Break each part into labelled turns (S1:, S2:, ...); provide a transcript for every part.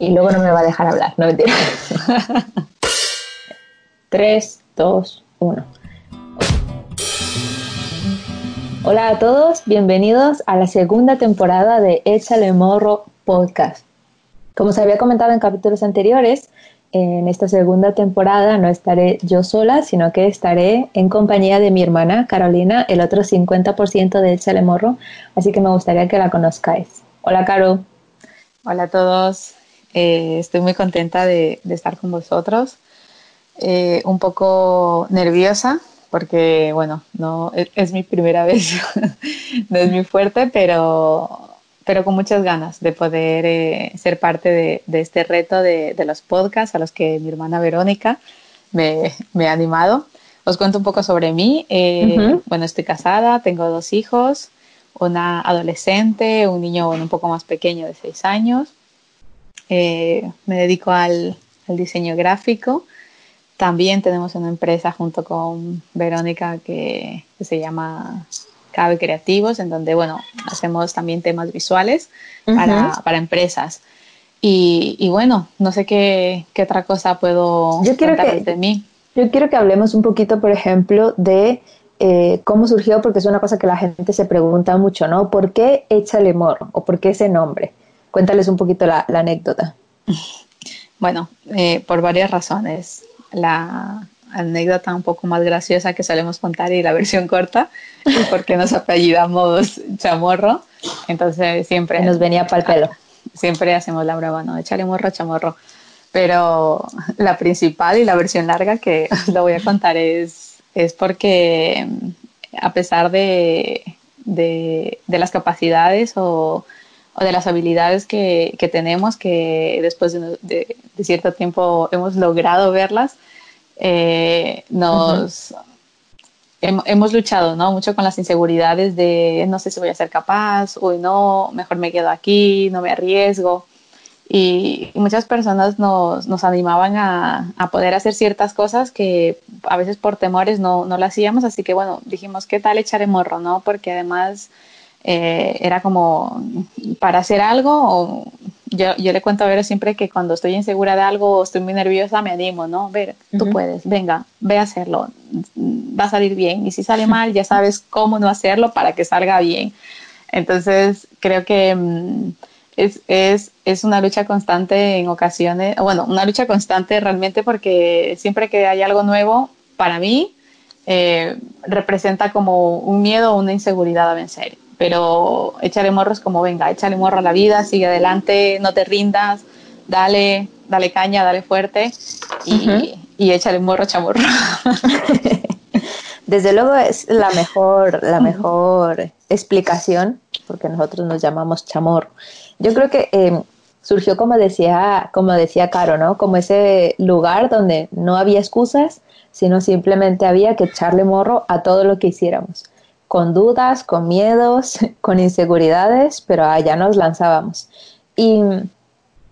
S1: Y luego no me va a dejar hablar, no mentira. 3, 2, 1. Hola a todos, bienvenidos a la segunda temporada de Échale Morro Podcast. Como se había comentado en capítulos anteriores, en esta segunda temporada no estaré yo sola, sino que estaré en compañía de mi hermana Carolina, el otro 50% de Échale Morro, así que me gustaría que la conozcáis. Hola, Caro.
S2: Hola a todos, eh, estoy muy contenta de, estar con vosotros. Eh, un poco nerviosa porque, bueno, no es, mi primera vez, no es muy fuerte, pero, pero con muchas ganas de poder eh, ser parte de, este reto de, los podcasts a los que mi hermana Verónica me, ha animado. Os cuento un poco sobre mí. Bueno, estoy casada, tengo dos hijos, una adolescente, un niño un poco más pequeño de seis años. Eh, me dedico al, diseño gráfico. También tenemos una empresa junto con Verónica que, se llama Cabe Creativos, en donde, bueno, hacemos también temas visuales para, empresas. Y, bueno, no sé qué, otra cosa puedo
S1: yo quiero que,
S2: de mí.
S1: Yo quiero que hablemos un poquito, por ejemplo, de eh, cómo surgió, porque es una cosa que la gente se pregunta mucho, ¿no? ¿Por qué Échale Morro o por qué ese nombre? Cuéntales un poquito la, anécdota.
S2: Bueno, eh, por varias razones. La anécdota un poco más graciosa que solemos contar y la versión corta, porque nos apellidamos Chamorro. Entonces siempre...
S1: Nos venía para el pelo.
S2: Siempre hacemos la broma, ¿no? Échale morro, chamorro. Pero la principal y la versión larga que lo voy a contar es, es porque a pesar de, de las capacidades o o de las habilidades que, que tenemos, que después de, de, cierto tiempo hemos logrado verlas, eh, nos... hemos luchado ¿no? mucho con las inseguridades de no sé si voy a ser capaz, o no, mejor me quedo aquí, no me arriesgo. Y, muchas personas nos, nos animaban a, a, poder hacer ciertas cosas que a veces por temores no, no las hacíamos, así que bueno, dijimos, ¿qué tal echar en morro? ¿no? Porque además eh, era como para hacer algo, yo, yo, le cuento a Vero siempre que cuando estoy insegura de algo o estoy muy nerviosa me animo, ¿no? Ver, tú puedes, venga, ve a hacerlo, va a salir bien y si sale mal ya sabes cómo no hacerlo para que salga bien. Entonces creo que mm, es, es, es, una lucha constante en ocasiones, bueno, una lucha constante realmente porque siempre que hay algo nuevo, para mí, eh, representa como un miedo o una inseguridad a vencer pero échale morros como venga, échale morro a la vida, sigue adelante, no te rindas, dale, dale caña, dale fuerte y, échale morro, chamorro.
S1: Desde luego es la mejor, la mejor explicación, porque nosotros nos llamamos chamorro. Yo creo que em, surgió como decía, como decía Caro, ¿no? Como ese lugar donde no había excusas, sino simplemente había que echarle morro a todo lo que hiciéramos con dudas, con miedos, con inseguridades, pero allá nos lanzábamos. Y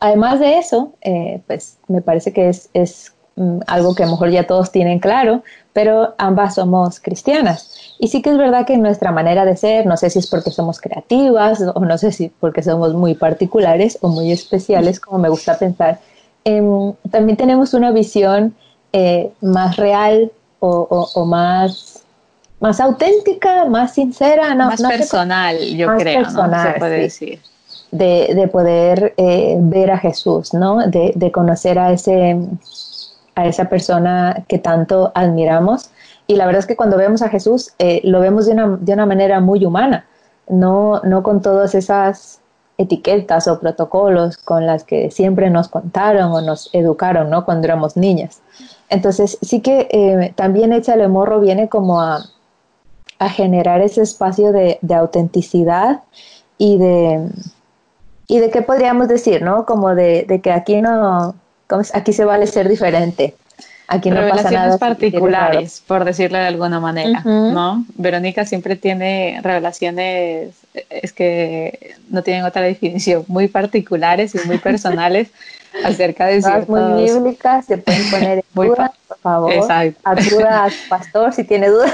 S1: además de eso, eh, pues me parece que es, es mm, algo que a lo mejor ya todos tienen claro, pero ambas somos cristianas. Y sí que es verdad que nuestra manera de ser, no sé si es porque somos creativas o no sé si porque somos muy particulares o muy especiales, como me gusta pensar, em, también tenemos una visión eh, más real o, o más más auténtica, más sincera,
S2: no, más personal, yo creo, personal, se puede decir.
S1: De, poder eh, ver a Jesús, ¿no? De, conocer a, ese, a esa persona que tanto admiramos. Y la verdad es que cuando vemos a Jesús, eh, lo vemos de una, de una manera muy humana, no, no con todas esas etiquetas o protocolos con las que siempre nos contaron o nos educaron, ¿no? Cuando éramos niñas. Entonces, sí que eh, también Échale Morro viene como a, a generar ese espacio de, autenticidad y de, y de qué podríamos decir, ¿no? Como de, que aquí no, aquí se vale ser diferente. Aquí no pasa nada.
S2: particulares, por decirlo de alguna manera, ¿no? Verónica siempre tiene revelaciones es que no tienen otra definición, muy particulares y muy personales acerca de ciertos...
S1: muy bíblicas, se pueden poner en duda, por favor. Exacto. A su pastor si tiene dudas.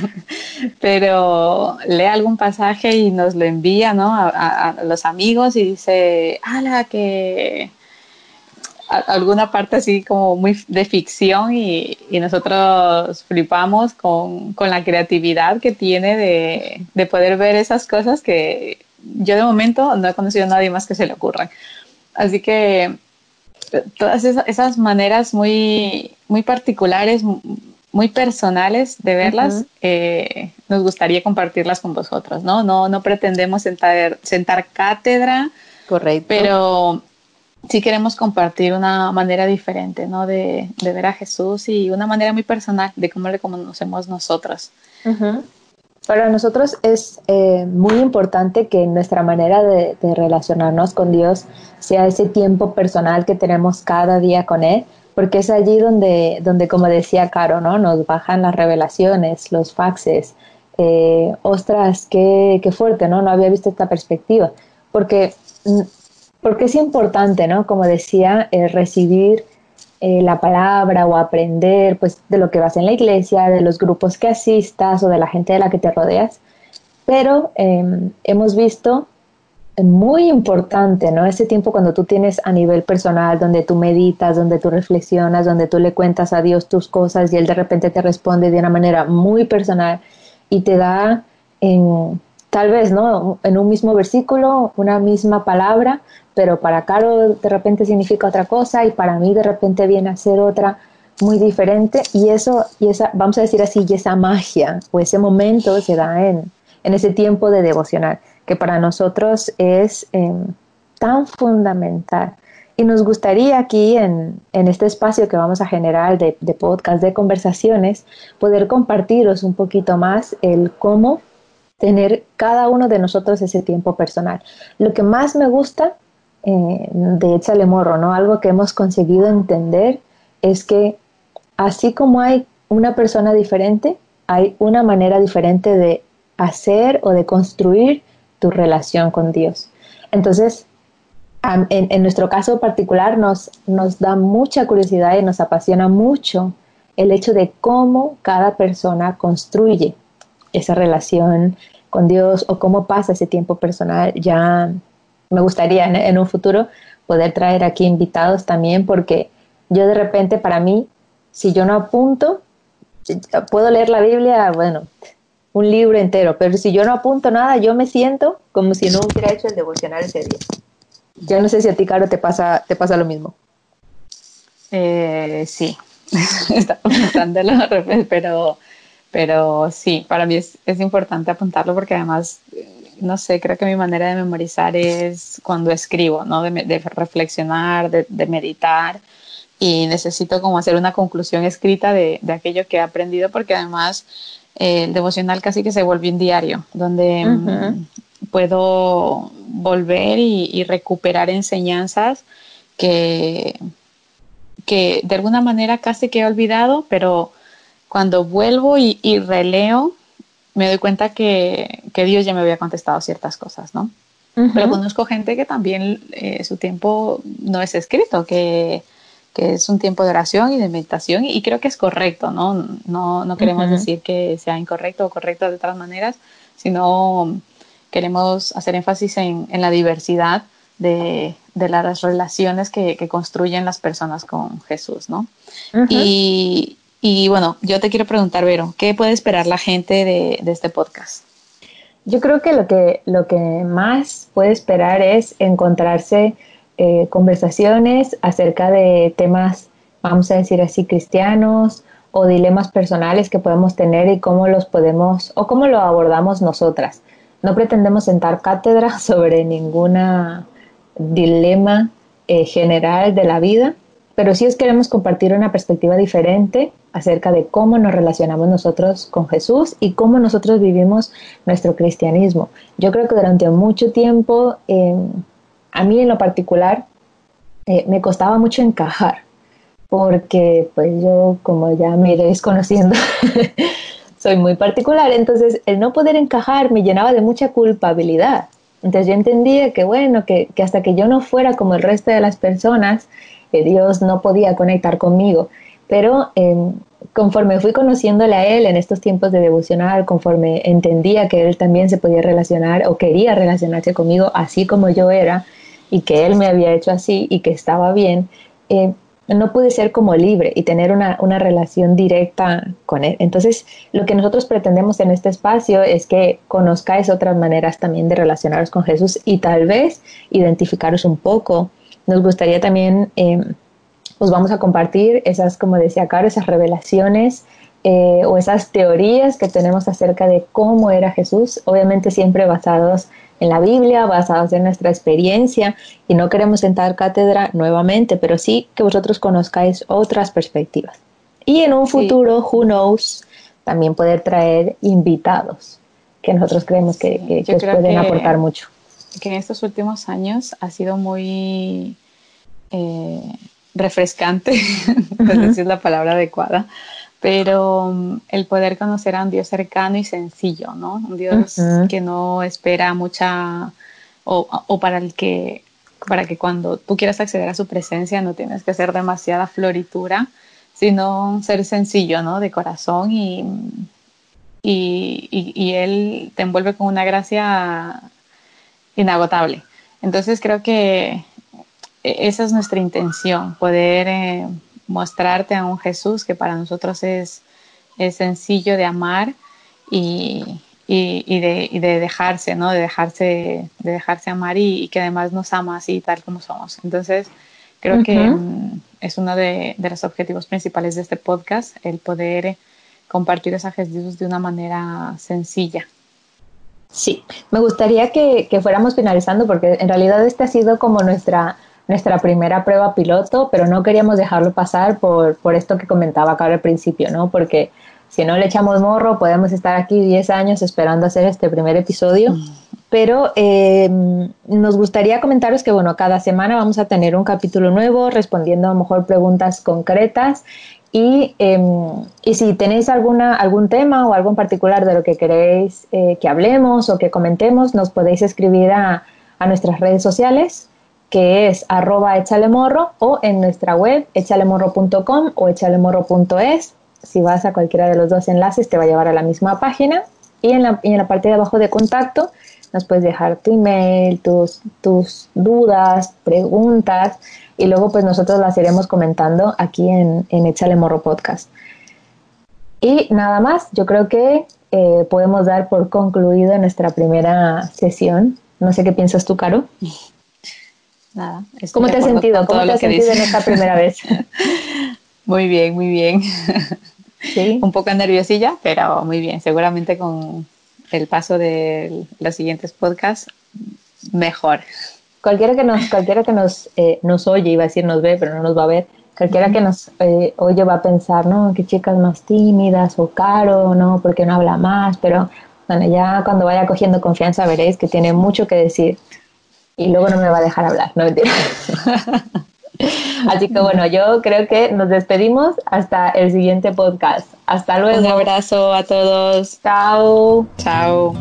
S2: Pero lee algún pasaje y nos lo envía ¿no? a, a los amigos y dice, ala, que alguna parte así como muy de ficción y, y nosotros flipamos con, con, la creatividad que tiene de, de, poder ver esas cosas que yo de momento no he conocido a nadie más que se le ocurran. Así que todas esas, esas maneras muy, muy particulares, muy personales de verlas, eh, nos gustaría compartirlas con vosotros, ¿no? No, no pretendemos sentar, sentar cátedra,
S1: Correcto.
S2: pero sí queremos compartir una manera diferente, ¿no? De, de, ver a Jesús y una manera muy personal de cómo le conocemos nosotros.
S1: Para nosotros es eh, muy importante que nuestra manera de, relacionarnos con Dios sea ese tiempo personal que tenemos cada día con Él, porque es allí donde, donde como decía Caro, ¿no? Nos bajan las revelaciones, los faxes. Eh, ostras, qué, qué fuerte, ¿no? No había visto esta perspectiva. Porque porque es importante, ¿no? Como decía, eh, recibir eh, la palabra o aprender pues, de lo que vas en la iglesia, de los grupos que asistas o de la gente de la que te rodeas. Pero em, hemos visto muy importante, ¿no? Ese tiempo cuando tú tienes a nivel personal, donde tú meditas, donde tú reflexionas, donde tú le cuentas a Dios tus cosas y Él de repente te responde de una manera muy personal y te da en, tal vez, ¿no? En un mismo versículo, una misma palabra, pero para Caro de repente significa otra cosa y para mí de repente viene a ser otra muy diferente y eso, y esa, vamos a decir así, y esa magia o ese momento se da en, en ese tiempo de devocional, que para nosotros es em, tan fundamental. Y nos gustaría aquí, en, en, este espacio que vamos a generar de, de podcast, de conversaciones, poder compartiros un poquito más el cómo tener cada uno de nosotros ese tiempo personal. Lo que más me gusta eh, de Échale Morro, ¿no? Algo que hemos conseguido entender es que así como hay una persona diferente, hay una manera diferente de hacer o de construir tu relación con Dios. Entonces, en, nuestro caso particular nos, nos da mucha curiosidad y nos apasiona mucho el hecho de cómo cada persona construye esa relación con Dios o cómo pasa ese tiempo personal ya me gustaría en, un futuro poder traer aquí invitados también porque yo de repente para mí, si yo no apunto, puedo leer la Biblia, bueno, un libro entero, pero si yo no apunto nada, yo me siento como si no hubiera hecho el devocional ese día. Yo no sé si a ti, Caro, te pasa, te pasa lo mismo.
S2: Eh, sí, está pero, pero sí, para mí es, es importante apuntarlo porque además no sé, creo que mi manera de memorizar es cuando escribo, ¿no? De, reflexionar, de, meditar y necesito como hacer una conclusión escrita de, aquello que he aprendido porque además eh, el devocional casi que se vuelve un diario donde mm, puedo volver y, recuperar enseñanzas que, que de alguna manera casi que he olvidado, pero cuando vuelvo y, y releo me doy cuenta que, que, Dios ya me había contestado ciertas cosas, ¿no? Pero conozco gente que también eh, su tiempo no es escrito, que, que, es un tiempo de oración y de meditación y creo que es correcto, ¿no? No, no queremos decir que sea incorrecto o correcto de otras maneras, sino queremos hacer énfasis en, en la diversidad de, de, las relaciones que, que, construyen las personas con Jesús, ¿no? y, y bueno, yo te quiero preguntar, Vero, ¿qué puede esperar la gente de, este podcast?
S1: Yo creo que lo que, lo que más puede esperar es encontrarse eh, conversaciones acerca de temas, vamos a decir así, cristianos o dilemas personales que podemos tener y cómo los podemos o cómo lo abordamos nosotras. No pretendemos sentar cátedra sobre ninguna dilema eh, general de la vida, pero sí os queremos compartir una perspectiva diferente acerca de cómo nos relacionamos nosotros con Jesús y cómo nosotros vivimos nuestro cristianismo. Yo creo que durante mucho tiempo, em, a mí en lo particular, eh, me costaba mucho encajar, porque pues yo, como ya me iréis conociendo, soy muy particular, entonces el no poder encajar me llenaba de mucha culpabilidad. Entonces yo entendía que, bueno, que, que hasta que yo no fuera como el resto de las personas, eh, Dios no podía conectar conmigo. Pero em, conforme fui conociéndole a Él en estos tiempos de devocional, conforme entendía que Él también se podía relacionar o quería relacionarse conmigo así como yo era y que Él me había hecho así y que estaba bien, eh, no pude ser como libre y tener una, una, relación directa con Él. Entonces, lo que nosotros pretendemos en este espacio es que conozcáis otras maneras también de relacionaros con Jesús y tal vez identificaros un poco. Nos gustaría también... Eh, os vamos a compartir esas, como decía Caro, esas revelaciones eh, o esas teorías que tenemos acerca de cómo era Jesús, obviamente siempre basados en la Biblia, basados en nuestra experiencia y no queremos sentar cátedra nuevamente, pero sí que vosotros conozcáis otras perspectivas. Y en un futuro, who knows, también poder traer invitados que nosotros creemos que, que, pueden aportar mucho.
S2: Que en estos últimos años ha sido muy eh, refrescante, no sé la palabra adecuada, pero um, el poder conocer a un Dios cercano y sencillo, ¿no? Un Dios que no espera mucha, o, o, para el que, para que cuando tú quieras acceder a su presencia no tienes que hacer demasiada floritura, sino ser sencillo, ¿no? De corazón y, y, y, y Él te envuelve con una gracia inagotable. Entonces creo que e-, esa es nuestra intención, poder eh, mostrarte a un Jesús que para nosotros es, es sencillo de amar y, y, de, y, de, dejarse, ¿no? De dejarse, de dejarse amar y, que además nos ama así tal como somos. Entonces, creo que mm, es uno de, de, los objetivos principales de este podcast, el poder compartir a Jesús de una manera sencilla.
S1: Sí, me gustaría que, que fuéramos finalizando porque en realidad este ha sido como nuestra nuestra primera prueba piloto, pero no queríamos dejarlo pasar por, por esto que comentaba acá al principio, ¿no? Porque si no le echamos morro, podemos estar aquí 10 años esperando hacer este primer episodio. Pero eh, nos gustaría comentaros que, bueno, cada semana vamos a tener un capítulo nuevo respondiendo a lo mejor preguntas concretas. Y, em, y si tenéis alguna, algún tema o algo en particular de lo que queréis eh, que hablemos o que comentemos, nos podéis escribir a, a nuestras redes sociales que es arroba echalemorro o en nuestra web echalemorro.com o echalemorro.es. Si vas a cualquiera de los dos enlaces te va a llevar a la misma página y en la, en la parte de abajo de contacto nos puedes dejar tu email, tus, tus dudas, preguntas y luego pues nosotros las iremos comentando aquí en, en Échale Morro Podcast. Y nada más, yo creo que eh, podemos dar por concluido nuestra primera sesión. No sé qué piensas tú, Caro
S2: nada.
S1: ¿Cómo te has sentido? ¿Cómo te has sentido en esta primera vez?
S2: muy bien, muy bien. ¿Sí? Un poco nerviosilla, pero muy bien. Seguramente con el paso de los siguientes podcasts, mejor.
S1: Cualquiera que nos, cualquiera que nos, eh, nos oye, iba a decir nos ve, pero no nos va a ver. Cualquiera que nos eh, oye va a pensar, ¿no? Qué chicas más tímidas o caro, ¿no? Porque no habla más, pero bueno, ya cuando vaya cogiendo confianza veréis que tiene mucho que decir y luego no me va a dejar hablar, no mentira. Así que bueno, yo creo que nos despedimos hasta el siguiente podcast. Hasta luego.
S2: Un abrazo a todos.
S1: Chao.
S2: Chao.